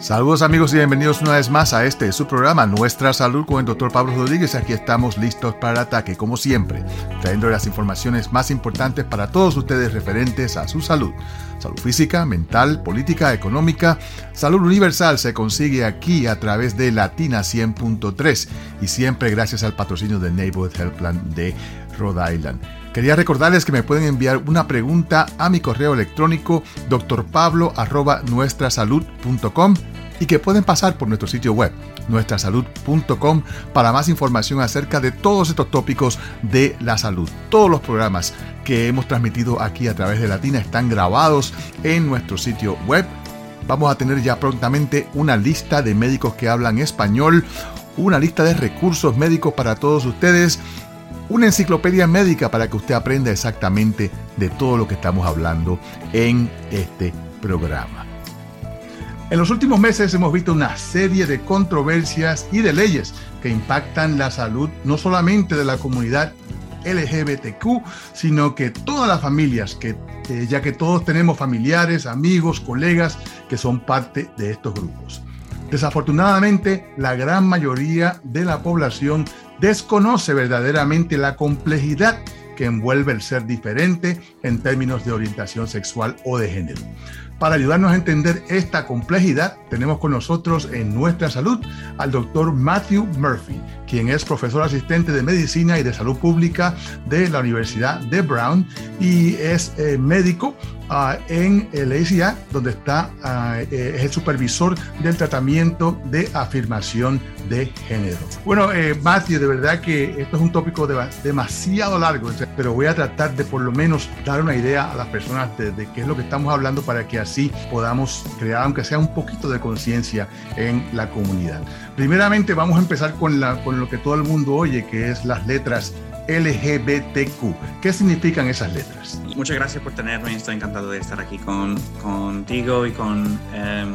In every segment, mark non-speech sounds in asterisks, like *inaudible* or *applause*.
Saludos amigos y bienvenidos una vez más a este su programa Nuestra Salud con el doctor Pablo Rodríguez. Aquí estamos listos para el ataque, como siempre, trayendo las informaciones más importantes para todos ustedes referentes a su salud. Salud física, mental, política, económica. Salud universal se consigue aquí a través de Latina 100.3 y siempre gracias al patrocinio de Neighborhood Health Plan de Rhode Island. Quería recordarles que me pueden enviar una pregunta a mi correo electrónico drpablo.nuestrasalud.com y que pueden pasar por nuestro sitio web nuestrasalud.com para más información acerca de todos estos tópicos de la salud. Todos los programas que hemos transmitido aquí a través de Latina están grabados en nuestro sitio web. Vamos a tener ya prontamente una lista de médicos que hablan español, una lista de recursos médicos para todos ustedes una enciclopedia médica para que usted aprenda exactamente de todo lo que estamos hablando en este programa. En los últimos meses hemos visto una serie de controversias y de leyes que impactan la salud no solamente de la comunidad LGBTQ, sino que todas las familias, que, eh, ya que todos tenemos familiares, amigos, colegas que son parte de estos grupos. Desafortunadamente, la gran mayoría de la población desconoce verdaderamente la complejidad que envuelve el ser diferente en términos de orientación sexual o de género. Para ayudarnos a entender esta complejidad, tenemos con nosotros en nuestra salud al doctor Matthew Murphy, quien es profesor asistente de medicina y de salud pública de la Universidad de Brown y es eh, médico En el ACA, donde está eh, es el supervisor del tratamiento de afirmación de género. Bueno, eh, de verdad que esto es un tópico demasiado largo, pero voy a tratar de por lo menos dar una idea a las personas de, qué es lo que estamos hablando para que así podamos crear, aunque sea un poquito de conciencia en la comunidad. Primeramente vamos a empezar con, la, con lo que todo el mundo oye, que es las letras LGBTQ. ¿Qué significan esas letras? Muchas gracias por tenerme. Estoy encantado de estar aquí con, contigo y con em,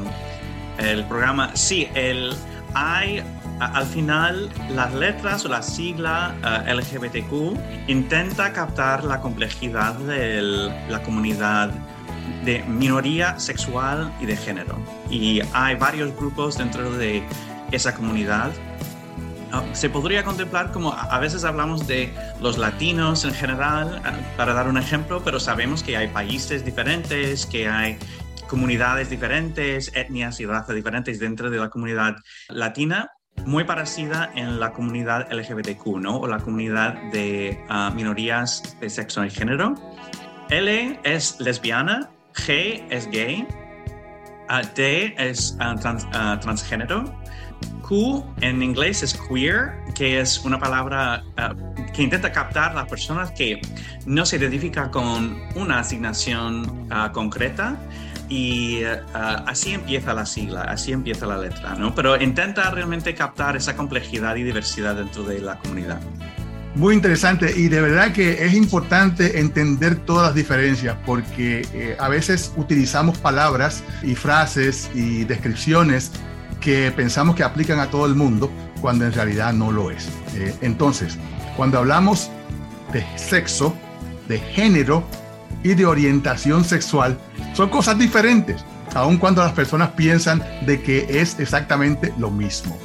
el programa. Sí, el, hay al final las letras o la sigla eh, LGBTQ intenta captar la complejidad de la comunidad de minoría sexual y de género. Y hay varios grupos dentro de esa comunidad se podría contemplar como a veces hablamos de los latinos en general, ah, para dar un ejemplo, pero sabemos que hay países diferentes, que hay comunidades diferentes, etnias y razas diferentes dentro de la comunidad latina, muy parecida en la comunidad LGBTQ, ¿no? O la comunidad de ah, minorías de sexo y género. L es lesbiana, G es gay, D es transgénero Q en inglés es queer, que es una palabra uh, que intenta captar a las personas que no se identifican con una asignación uh, concreta y uh, así empieza la sigla, así empieza la letra, ¿no? Pero intenta realmente captar esa complejidad y diversidad dentro de la comunidad. Muy interesante y de verdad que es importante entender todas las diferencias porque eh, a veces utilizamos palabras y frases y descripciones que pensamos que aplican a todo el mundo cuando en realidad no lo es. Eh, entonces, cuando hablamos de sexo, de género y de orientación sexual, son cosas diferentes, aun cuando las personas piensan de que es exactamente lo mismo.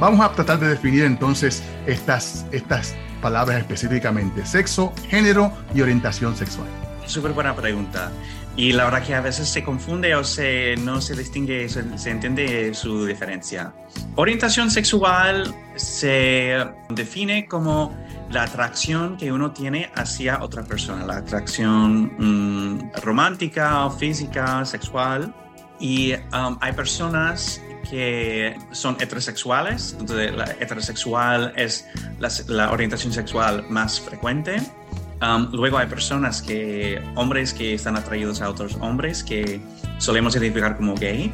Vamos a tratar de definir entonces estas, estas palabras específicamente, sexo, género y orientación sexual. Súper buena pregunta. Y la verdad que a veces se confunde o se, no se distingue, se, se entiende su diferencia. Orientación sexual se define como la atracción que uno tiene hacia otra persona, la atracción mm, romántica, física, sexual. Y um, hay personas que son heterosexuales, entonces la heterosexual es la, la orientación sexual más frecuente Luego hay personas que, hombres que están atraídos a otros hombres que solemos identificar como gay.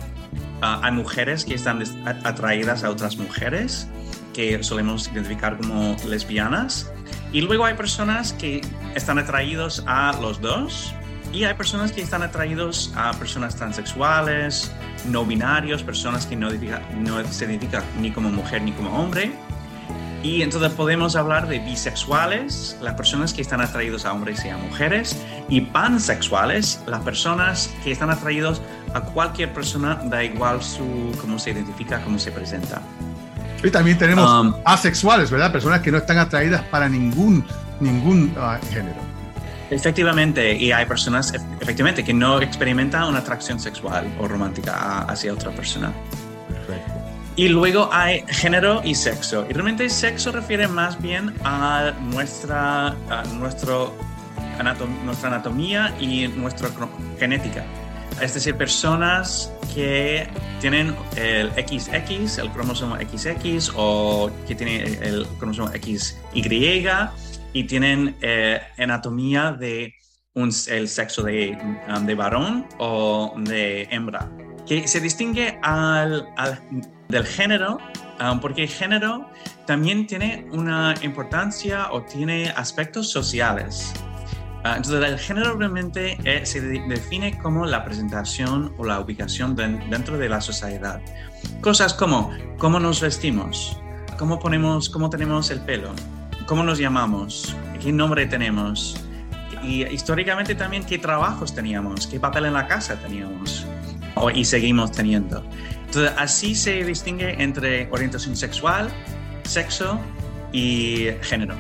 Uh, hay mujeres que están atraídas a otras mujeres que solemos identificar como lesbianas. Y luego hay personas que están atraídos a los dos. Y hay personas que están atraídos a personas transexuales, no binarios, personas que no, no se identifican ni como mujer ni como hombre. Y entonces podemos hablar de bisexuales, las personas que están atraídos a hombres y a mujeres, y pansexuales, las personas que están atraídos a cualquier persona, da igual su, cómo se identifica, cómo se presenta. Y también tenemos um, asexuales, ¿verdad? Personas que no están atraídas para ningún, ningún ah, género. Efectivamente, y hay personas efectivamente que no experimentan una atracción sexual o romántica hacia otra persona. Y luego hay género y sexo. Y realmente sexo refiere más bien a nuestra, a nuestro nuestra anatomía y nuestra genética. Es decir, personas que tienen el XX, el cromosoma XX, o que tienen el cromosoma XY y tienen eh, anatomía de un, el sexo de, um, de, varón o de hembra, que se distingue al, del género, um, porque el género también tiene una importancia o tiene aspectos sociales. Ah, entonces, el género realmente eh, se define como la presentación o la ubicación dentro de la sociedad. Cosas como cómo nos vestimos, cómo, ponemos, cómo tenemos el pelo, cómo nos llamamos, qué nombre tenemos, y históricamente también qué trabajos teníamos, qué papel en la casa teníamos y seguimos teniendo. Entonces, así se distingue entre orientación sexual, sexo y género.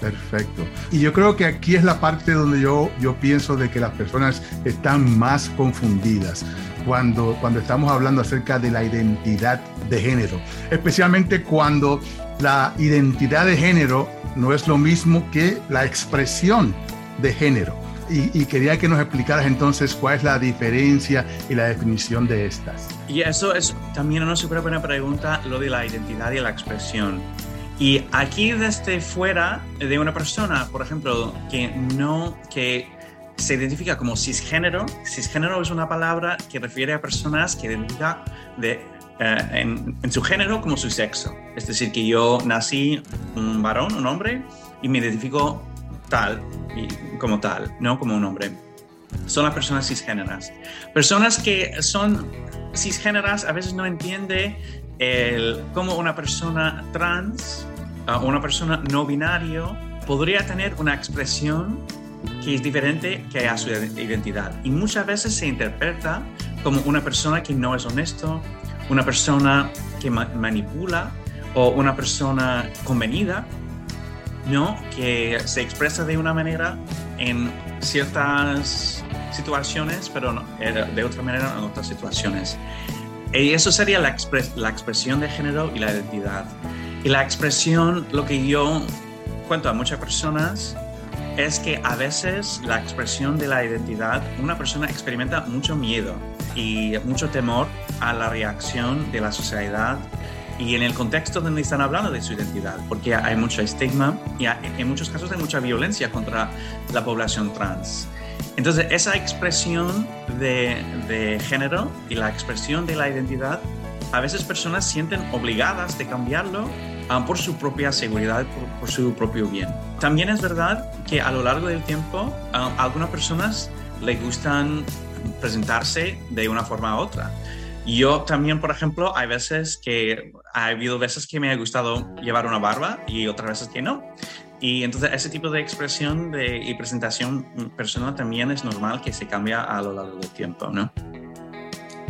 Perfecto. Y yo creo que aquí es la parte donde yo, yo pienso de que las personas están más confundidas cuando, cuando estamos hablando acerca de la identidad de género, especialmente cuando la identidad de género no es lo mismo que la expresión de género. Y, y, quería que nos explicaras entonces cuál es la diferencia y la definición de estas. Y eso es también una súper buena pregunta, lo de la identidad y la expresión. Y aquí desde fuera de una persona, por ejemplo, que no, que se identifica como cisgénero, cisgénero es una palabra que refiere a personas que identifican de, eh, en, en, su género como su sexo. Es decir, que yo nací un varón, un hombre, y me identifico tal, y como tal, no como un hombre. Son las personas cisgéneras. Personas que son cisgéneras a veces no entiende el, cómo una persona trans, una persona no binario, podría tener una expresión que es diferente que a su identidad. Y muchas veces se interpreta como una persona que no es honesto, una persona que manipula o una persona convenida, ¿no? que se expresa de una manera en ciertas situaciones, pero no, de otra manera en otras situaciones. Y eso sería la, la expresión de género y la identidad. Y la expresión, lo que yo cuento a muchas personas, es que a veces la expresión de la identidad, una persona experimenta mucho miedo y mucho temor a la reacción de la sociedad y en el contexto donde están hablando de su identidad, porque hay mucho estigma y en muchos casos hay mucha violencia contra la población trans. Entonces, esa expresión de, género y la expresión de la identidad, a veces personas sienten obligadas de cambiarlo por su propia seguridad, por, su propio bien. También es verdad que a lo largo del tiempo, algunas personas les gustan presentarse de una forma u otra. Yo también, por ejemplo, hay veces que ha habido veces que me ha gustado llevar una barba y otras veces que no. Y entonces ese tipo de expresión de, y presentación personal también es normal que se cambia a lo largo del tiempo, ¿no?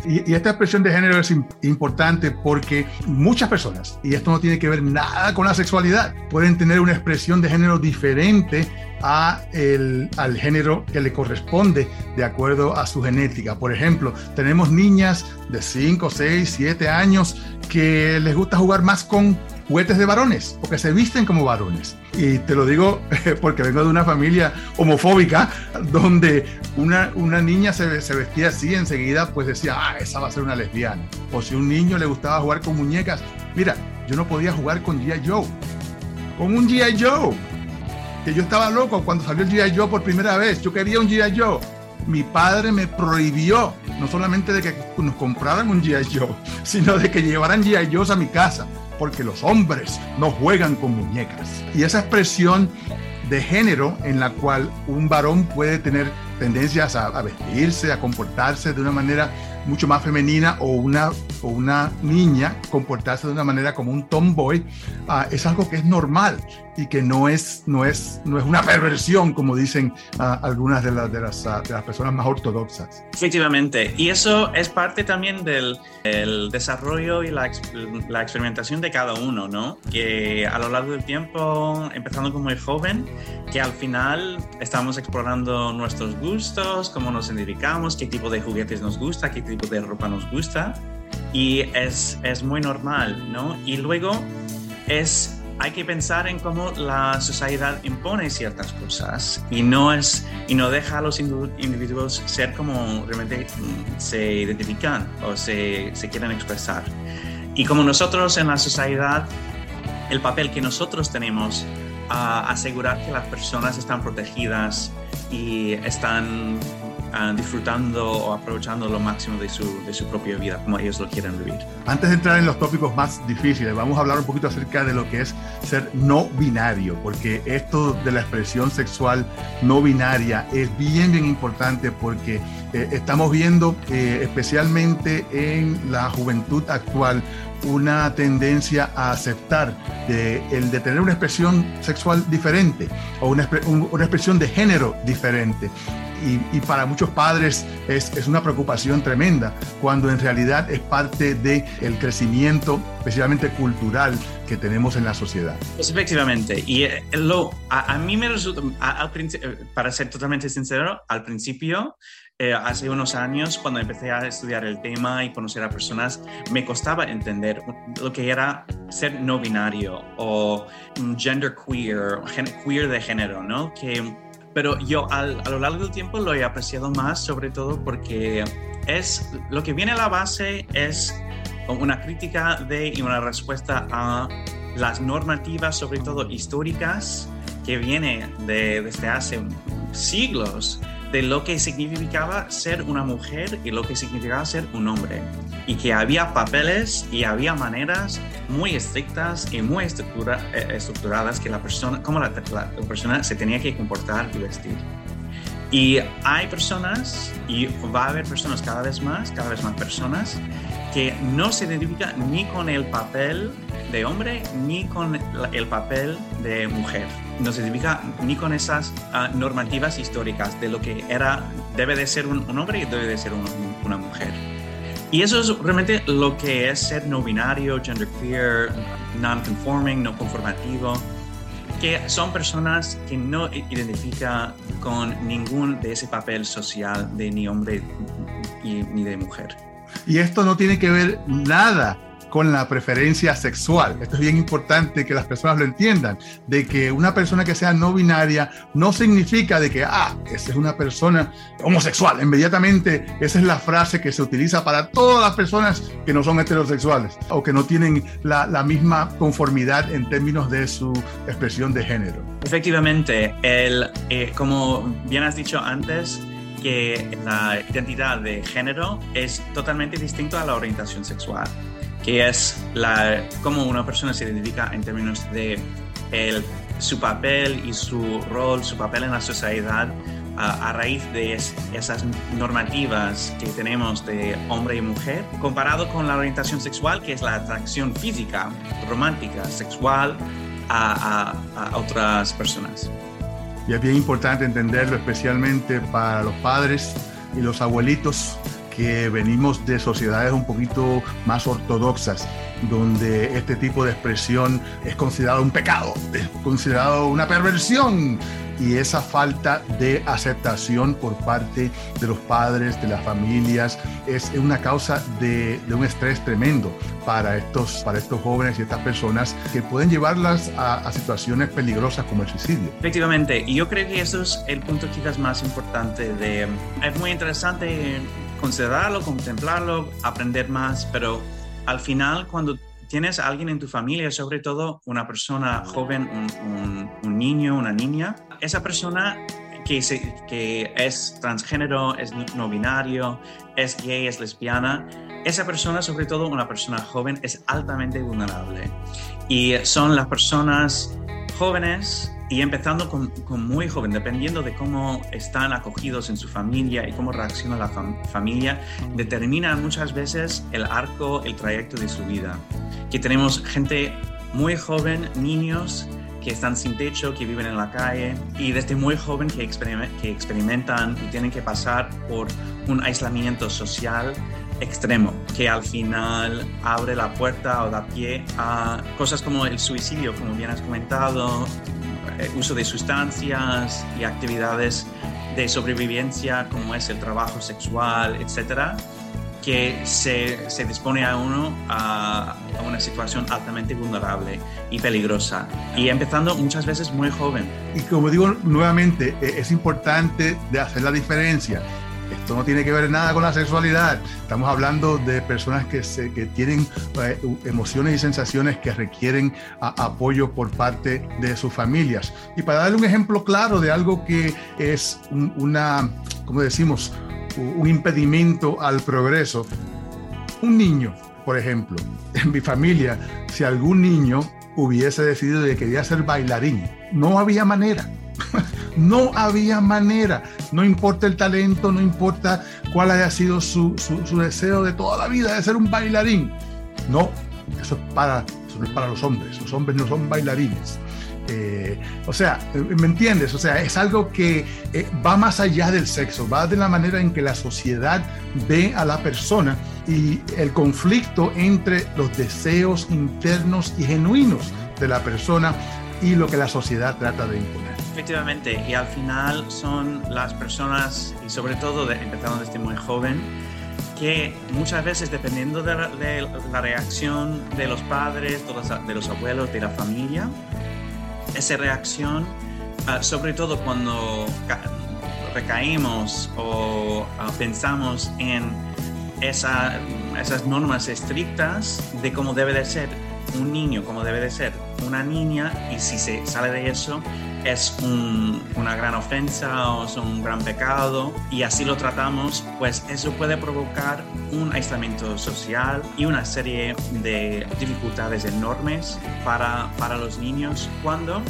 Y, y, esta expresión de género es importante porque muchas personas, y esto no tiene que ver nada con la sexualidad, pueden tener una expresión de género diferente a el, al género que le corresponde de acuerdo a su genética. Por ejemplo, tenemos niñas de 5, 6, 7 años que les gusta jugar más con juguetes de varones o que se visten como varones. Y te lo digo *laughs* porque vengo de una familia homofóbica donde una, una niña se, se vestía así enseguida pues decía, ah, esa va a ser una lesbiana. O si un niño le gustaba jugar con muñecas, mira, yo no podía jugar con G.I. Joe. Con un G.I. Joe. Yo estaba loco cuando salió el G.I. Joe por primera vez. Yo quería un G.I. Joe mi padre me prohibió no solamente de que nos compraran un G.I. Joe, *laughs* sino de que llevaran G.I. Joe a mi casa porque los hombres no juegan con muñecas. Y esa expresión de género en la cual un varón puede tener tendencias a, vestirse, a comportarse de una manera mucho más femenina o una, o una niña comportarse de una manera como un tomboy, uh, es algo que es normal. y que no es, no es, no es una perversión, como dicen ah, algunas de, las, de, las, ah, de las personas más ortodoxas. Efectivamente, y eso es parte también del el desarrollo y la, la, experimentación de cada uno, ¿no? Que a lo largo del tiempo, empezando como muy joven, que al final estamos explorando nuestros gustos, cómo nos identificamos, qué tipo de juguetes nos gusta, qué tipo de ropa nos gusta, y es, es muy normal, ¿no? Y luego es hay que pensar en cómo la sociedad impone ciertas cosas y no, es, y no deja a los individuos ser como realmente mm, se identifican o se, se quieren expresar. Y como nosotros en la sociedad, el papel que nosotros tenemos a asegurar que las personas están protegidas y están disfrutando o aprovechando lo máximo de su, de su propia vida, como ellos lo quieren vivir. Antes de entrar en los tópicos más difíciles, vamos a hablar un poquito acerca de lo que es ser no binario, porque esto de la expresión sexual no binaria es bien, bien importante porque eh, estamos viendo eh, especialmente en la juventud actual una tendencia a aceptar de, el de tener una expresión sexual diferente o una, una expresión de género diferente y, para muchos padres es, es, una preocupación tremenda, cuando en realidad es parte del el crecimiento, especialmente cultural, que tenemos en la sociedad. Pues efectivamente, y eh, lo, a, mí me resulta, al eh, para ser totalmente sincero, al principio eh, hace unos años, cuando empecé a estudiar el tema y conocer a personas, me costaba entender lo que era ser no binario o gender queer, queer de género, ¿no? Que pero yo a lo largo del tiempo lo he apreciado más, sobre todo porque es lo que viene a la base es una crítica de y una respuesta a las normativas, sobre todo históricas, que viene de, desde hace siglos de lo que significaba ser una mujer y lo que significaba ser un hombre. Y que había papeles y había maneras muy estrictas y muy eh, estructuradas que la persona, como la, persona se tenía que comportar y vestir. Y hay personas, y va a haber personas cada vez más, cada vez más personas, que no se identifican ni con el papel de hombre ni con el papel de mujer. No se identifica ni con esas ah, normativas históricas de lo que era, debe de ser un, hombre y debe de ser una mujer. Y eso es realmente lo que es ser no binario, genderqueer, non-conforming, no conformativo, que son personas que no identifican con ningún de ese papel social de ni hombre ni de mujer. Y esto no tiene que ver nada con la preferencia sexual. Esto es bien importante que las personas lo entiendan, de que una persona que sea no binaria no significa de que, ah, esa es una persona homosexual. Inmediatamente esa es la frase que se utiliza para todas las personas que no son heterosexuales o que no tienen la, misma conformidad en términos de su expresión de género. Efectivamente, el, eh, como bien has dicho antes, que la identidad de género es totalmente distinto a la orientación sexual que es la, cómo una persona se identifica en términos de el, su papel y su rol, su papel en la sociedad a, raíz de esas normativas que tenemos de hombre y mujer, comparado con la orientación sexual, que es la atracción física, romántica, sexual a, a otras personas. Y es bien importante entenderlo, especialmente para los padres y los abuelitos que venimos de sociedades un poquito más ortodoxas, donde este tipo de expresión es considerado un pecado, es considerado una perversión. Y esa falta de aceptación por parte de los padres, de las familias, es una causa de, un estrés tremendo para estos, para estos jóvenes y estas personas que pueden llevarlas a, a, situaciones peligrosas como el suicidio. Efectivamente, y yo creo que eso es el punto quizás más importante de... Es muy interesante considerarlo, contemplarlo, aprender más, pero al final cuando tienes a alguien en tu familia, sobre todo una persona joven, un, niño, una niña, esa persona que, que es transgénero, es no binario, es gay, es lesbiana, esa persona, sobre todo una persona joven, es altamente vulnerable. Y son las personas jóvenes y empezando con, muy joven, dependiendo de cómo están acogidos en su familia y cómo reacciona la familia, determina muchas veces el arco, el trayecto de su vida. Que tenemos gente muy joven, niños, que están sin techo, que viven en la calle y desde muy joven que, que experimentan y tienen que pasar por un aislamiento social extremo que al final abre la puerta o da pie a cosas como el suicidio, como bien has comentado, uso de sustancias y actividades de sobrevivencia como es el trabajo sexual, etcétera, que se, se dispone a uno a, a, una situación altamente vulnerable y peligrosa. Y empezando muchas veces muy joven. Y como digo nuevamente, e, es importante de hacer la diferencia. Esto no tiene que ver nada con la sexualidad. Estamos hablando de personas que, se, que tienen eh, emociones y sensaciones que requieren apoyo por parte de sus familias. Y para darle un ejemplo claro de algo que es un, una, como decimos, un impedimento al progreso, un niño, por ejemplo, en mi familia, si algún niño hubiese decidido que quería ser bailarín, no había manera *laughs* no había manera, no importa el talento, no importa cuál haya sido su, deseo de toda la vida de ser un bailarín. No, eso es para, es para los hombres, los hombres no son bailarines. Eh, o sea, ¿me entiendes? O sea, es algo que eh, va más allá del sexo, va de la manera en que la sociedad ve a la persona y el conflicto entre los deseos internos y genuinos de la persona y lo que la sociedad trata de imponer. Efectivamente, y al final son las personas, y sobre todo de, empezando desde muy joven, que muchas veces dependiendo de la, reacción de los padres, de los, de los, abuelos, de la familia, esa reacción, uh, sobre todo cuando recaímos o uh, pensamos en esa, esas normas estrictas de cómo debe de ser un niño, cómo debe de ser una niña, y si se sale de eso, es una gran ofensa o es un gran pecado y así lo tratamos, pues eso puede provocar un aislamiento social y una serie de dificultades enormes para, para los niños. Cuando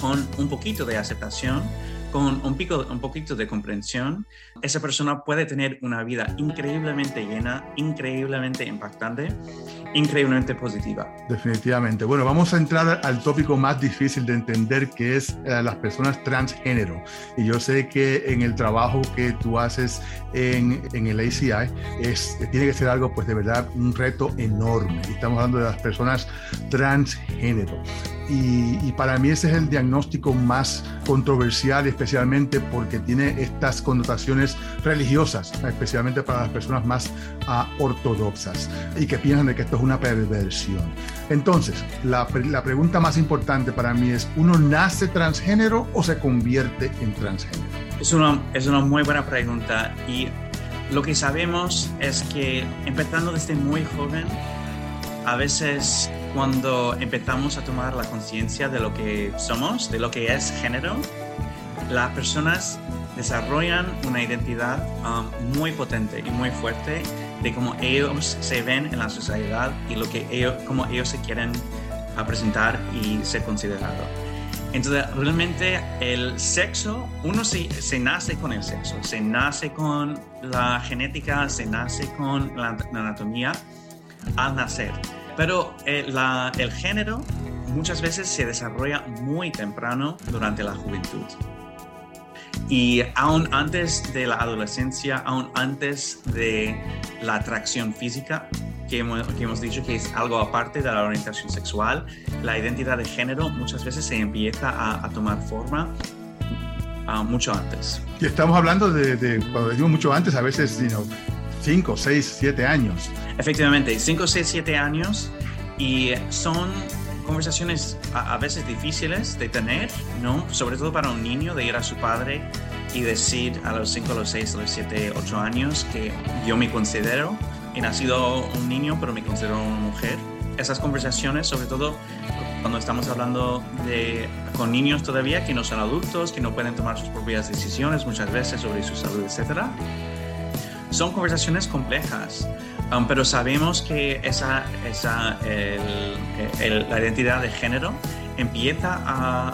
con un poquito de aceptación con un, pico, un poquito de comprensión, esa persona puede tener una vida increíblemente llena, increíblemente impactante, increíblemente positiva. Definitivamente. Bueno, vamos a entrar al tópico más difícil de entender, que es eh, las personas transgénero. Y yo sé que en el trabajo que tú haces en, en el ACI es, tiene que ser algo, pues de verdad, un reto enorme. Estamos hablando de las personas transgénero. Y, para mí ese es el diagnóstico más controversial, especialmente porque tiene estas connotaciones religiosas, especialmente para las personas más uh, ortodoxas y que piensan de que esto es una perversión. Entonces, la, la pregunta más importante para mí es, ¿uno nace transgénero o se convierte en transgénero? Es una, es una muy buena pregunta y lo que sabemos es que empezando desde muy joven, a veces cuando empezamos a tomar la conciencia de lo que somos, de lo que es género, las personas desarrollan una identidad um, muy potente y muy fuerte de cómo ellos se ven en la sociedad y lo que ellos, cómo ellos se quieren presentar y ser considerados. Entonces, realmente el sexo, uno se, se, nace con el sexo, se nace con la genética, se nace con la anatomía al nacer pero eh, el género muchas veces se desarrolla muy temprano durante la juventud. Y aún antes de la adolescencia, aún antes de la atracción física, que hemos, dicho que es algo aparte de la orientación sexual, la identidad de género muchas veces se empieza a, tomar forma uh, mucho antes. Y estamos hablando de, cuando digo mucho antes, a veces, you know, 5, 6, 7 años. Efectivamente, 5, 6, 7 años y son conversaciones a, veces difíciles de tener, ¿no? Sobre todo para un niño, de ir a su padre y decir a los 5, a los 6, a los 7, 8 años que yo me considero, he nacido un niño, pero me considero una mujer. Esas conversaciones, sobre todo cuando estamos hablando de, con niños todavía que no son adultos, que no pueden tomar sus propias decisiones muchas veces sobre su salud, etcétera, son conversaciones complejas, um, pero sabemos que esa, esa, la identidad de género empieza a,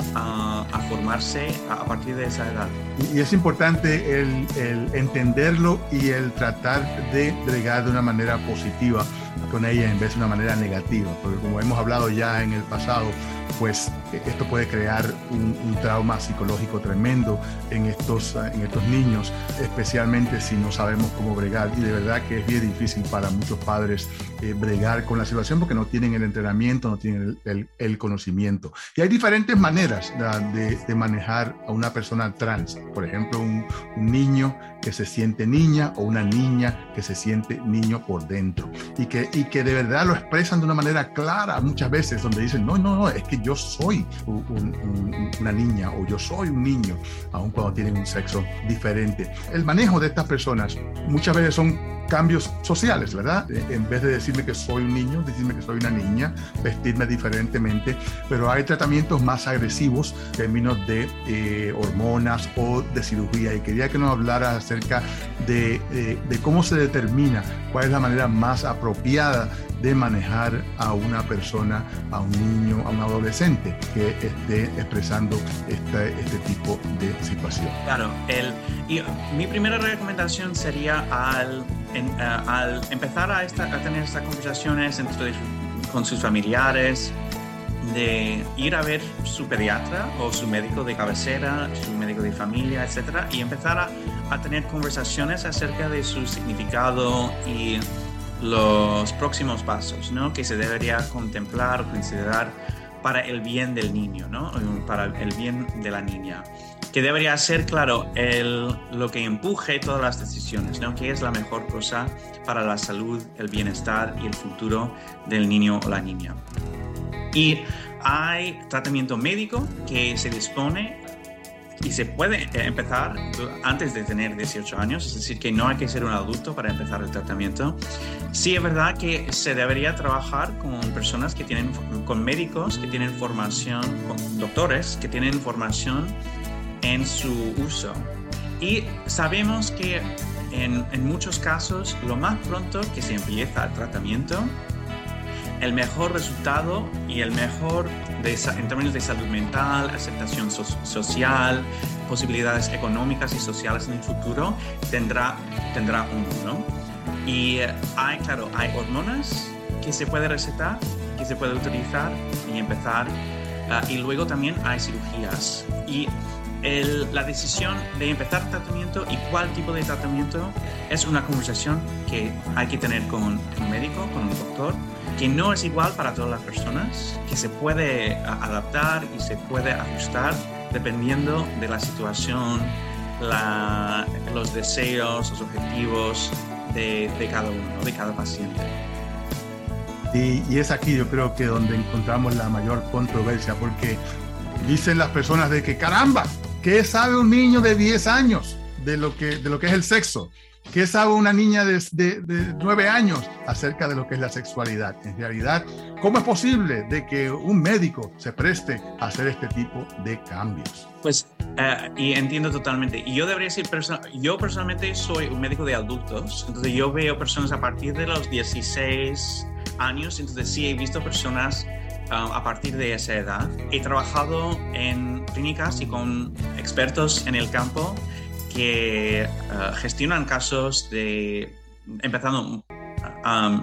formarse a, partir de esa edad. Y, es importante el, el, entenderlo y el tratar de bregar de una manera positiva con ella en vez de una manera negativa, porque como hemos hablado ya en el pasado, pues esto puede crear un, trauma psicológico tremendo en estos, en estos niños, especialmente si no sabemos cómo bregar. Y de verdad que es bien difícil para muchos padres eh, bregar con la situación porque no tienen el entrenamiento, no tienen el, conocimiento. Y hay diferentes maneras de, manejar a una persona trans. Por ejemplo, un, niño que se siente niña o una niña que se siente niño por dentro. Y que, y que de verdad lo expresan de una manera clara muchas veces, donde dicen, no, no, no, es que yo soy una niña o yo soy un niño, aun cuando tienen un sexo diferente. El manejo de estas personas muchas veces son cambios sociales, ¿verdad? Eh, en vez de decirme que soy un niño, decirme que soy una niña, vestirme diferentemente, pero hay tratamientos más agresivos en términos de eh, hormonas o de cirugía. Y quería que nos hablara acerca de, eh, de cómo se determina cuál es la manera más apropiada de manejar a una persona, a un niño, a un adolescente que esté expresando este, este tipo de situación. Claro, el, y mi primera recomendación sería al, eh, al empezar a, a, tener estas conversaciones entre, con sus familiares, de ir a ver su pediatra o su médico de cabecera, su médico de familia, etcétera, y empezar a, a tener conversaciones acerca de su significado y los próximos pasos ¿no? que se debería contemplar o considerar para el bien del niño, ¿no? para el bien de la niña. Que debería ser, claro, el, lo que empuje todas las decisiones, ¿no? ¿Qué es la mejor cosa para la salud, el bienestar y el futuro del niño o la niña? Y hay tratamiento médico que se dispone y se puede eh, empezar antes de tener 18 años, es decir, que no hay que ser un adulto para empezar el tratamiento. Sí es verdad que se debería trabajar con personas que tienen, con médicos que tienen formación, con doctores que tienen formación en su uso. Y sabemos que en, en muchos casos, lo más pronto que se empieza el tratamiento, el mejor resultado y el mejor en términos de salud mental, aceptación social, posibilidades económicas y sociales en el futuro, tendrá, tendrá uno, ¿no? Y hay, claro, hay hormonas que se puede recetar, que se puede utilizar y empezar. Ah, y luego también hay cirugías. Y la decisión de empezar tratamiento y cuál tipo de tratamiento es una conversación que hay que tener con un médico, con un doctor, que no es igual para todas las personas, que se puede adaptar y se puede ajustar dependiendo de la situación, los deseos, los objetivos de, cada uno, de cada paciente. Y, y, es aquí yo creo que donde encontramos la mayor controversia, porque dicen las personas de que caramba, ¿Qué sabe un niño de 10 años de lo que, de lo que es el sexo? ¿Qué sabe una niña de, de, 9 años acerca de lo que es la sexualidad? En realidad, ¿cómo es posible de que un médico se preste a hacer este tipo de cambios? Pues, eh, y entiendo totalmente. Y yo debería decir, yo personalmente soy un médico de adultos, entonces yo veo personas a partir de los 16 años, entonces sí he visto personas Um, a partir de esa edad. He trabajado en clínicas y con expertos en el campo que uh, gestionan casos de, empezando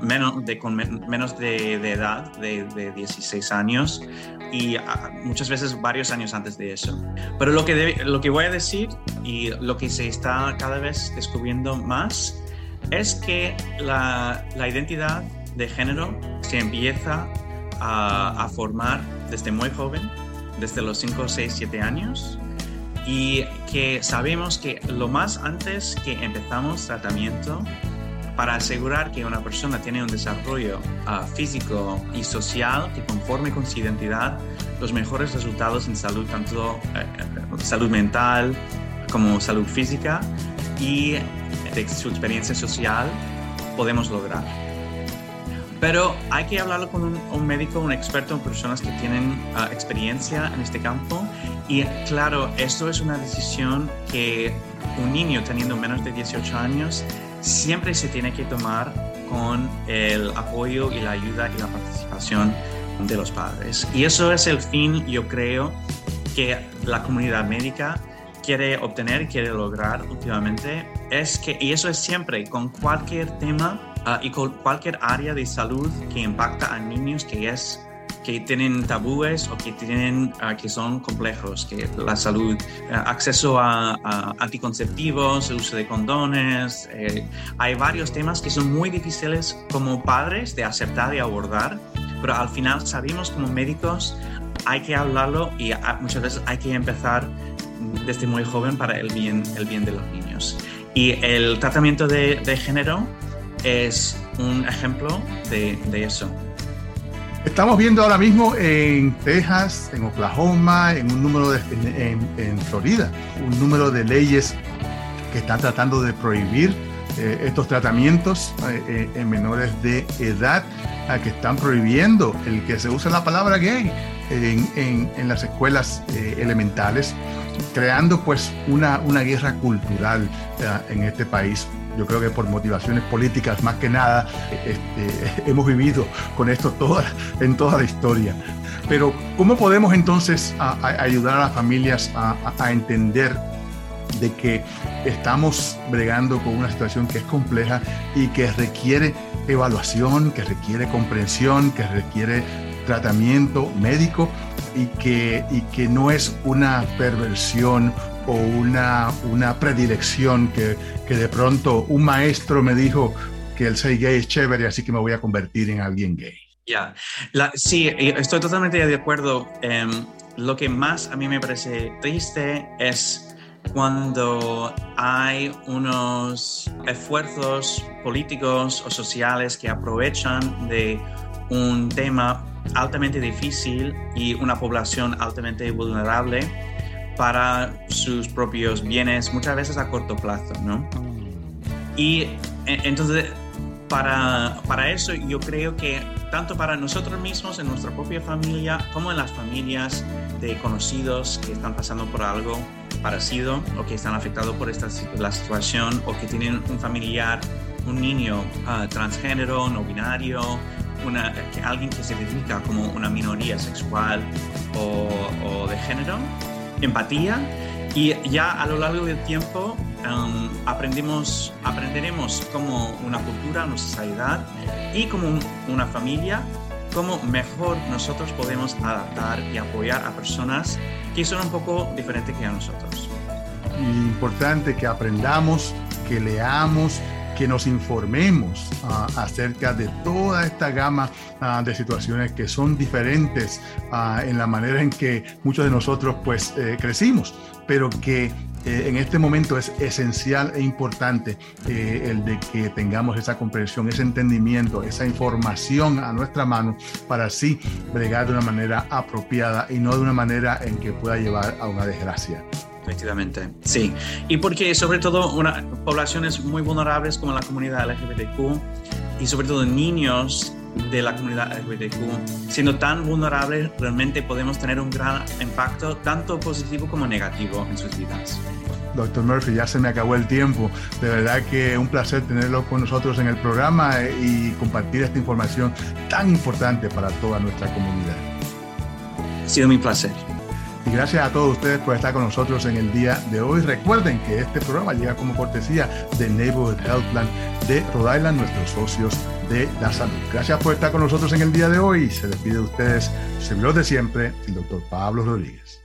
menos de, con menos de, edad, de, 16 años, y muchas veces varios años antes de eso. Pero lo que, lo que voy a decir y lo que se está cada vez descubriendo más es que la, la identidad de género se empieza a, formar desde muy joven, desde los 5, 6, 7 años, y que sabemos que lo más antes que empezamos tratamiento, para asegurar que una persona tiene un desarrollo ah, físico y social que conforme con su identidad, los mejores resultados en salud, tanto eh, salud mental como salud física y de su experiencia social, podemos lograr. Pero hay que hablarlo con un, médico, un experto, en personas que tienen ah, experiencia en este campo. Y claro, esto es una decisión que un niño teniendo menos de 18 años siempre se tiene que tomar con el apoyo y la ayuda y la participación de los padres. Y eso es el fin, yo creo, que la comunidad médica quiere obtener, quiere lograr últimamente, es que, y eso es siempre, con cualquier tema ah, y con cualquier área de salud que impacta a niños, que es que tienen tabúes o que tienen ah, que son complejos, que la salud, ah, acceso a, anticonceptivos, el uso de condones, eh, hay varios temas que son muy difíciles como padres de aceptar y abordar, pero al final sabemos como médicos hay que hablarlo y muchas veces hay que empezar desde muy joven para el bien, el bien de los niños. Y el tratamiento de, de género es un ejemplo de, de eso. Estamos viendo ahora mismo en Texas, en Oklahoma, en un número de, en, Florida, un número de leyes que están tratando de prohibir eh, estos tratamientos eh, eh, en menores de edad, a que están prohibiendo el que se use la palabra gay en, en, en las escuelas elementales, creando pues una, una guerra cultural en este país yo creo que por motivaciones políticas más que nada, este, *laughs* hemos vivido con esto toda, en toda la historia. Pero ¿cómo podemos entonces ayudar a las familias a, entender de que estamos bregando con una situación que es compleja y que requiere evaluación, que requiere comprensión, que requiere tratamiento médico y que, y que no es una perversión o una, una predilección que, que de pronto un maestro me dijo que el ser gay es chévere, así que me voy a convertir en alguien gay. Ya, sí, estoy totalmente de acuerdo. Em, lo que más a mí me parece triste es cuando hay unos esfuerzos políticos o sociales que aprovechan de un tema altamente difícil y una población altamente vulnerable para sus propios bienes, muchas veces a corto plazo, ¿no? Y e, entonces, para, para eso yo creo que tanto para nosotros mismos, en nuestra propia familia, como en las familias de conocidos que están pasando por algo parecido o que están afectados por esta la situación o que tienen un familiar, un niño ah, transgénero, no binario, una, que alguien que se identifica como una minoría sexual o, o de género, empatía y ya a lo largo del tiempo um, aprendemos, aprenderemos como una cultura, una sociedad y como una familia, cómo mejor nosotros podemos adaptar y apoyar a personas que son un poco diferentes que a nosotros. Importante que aprendamos, que leamos, que nos informemos ah, acerca de toda esta gama ah, de situaciones que son diferentes ah, en la manera en que muchos de nosotros pues eh, crecimos, pero que eh, en este momento es esencial e importante eh, el de que tengamos esa comprensión, ese entendimiento, esa información a nuestra mano para así bregar de una manera apropiada y no de una manera en que pueda llevar a una desgracia. Efectivamente, sí. Y porque sobre todo una, poblaciones muy vulnerables como la comunidad LGBTQ y sobre todo niños de la comunidad LGBTQ, siendo tan vulnerables, realmente podemos tener un gran impacto, tanto positivo como negativo, en sus vidas. Doctor Murphy, ya se me acabó el tiempo. De verdad que un placer tenerlo con nosotros en el programa eh, y compartir esta información tan importante para toda nuestra comunidad. Ha sido mi placer. Y gracias a todos ustedes por estar con nosotros en el día de hoy. Recuerden que este programa llega como cortesía de Neighborhood Health Plan de Rhode Island, nuestros socios de la salud. Gracias por estar con nosotros en el día de hoy. Se despide de ustedes, servidor de siempre, el doctor Pablo Rodríguez.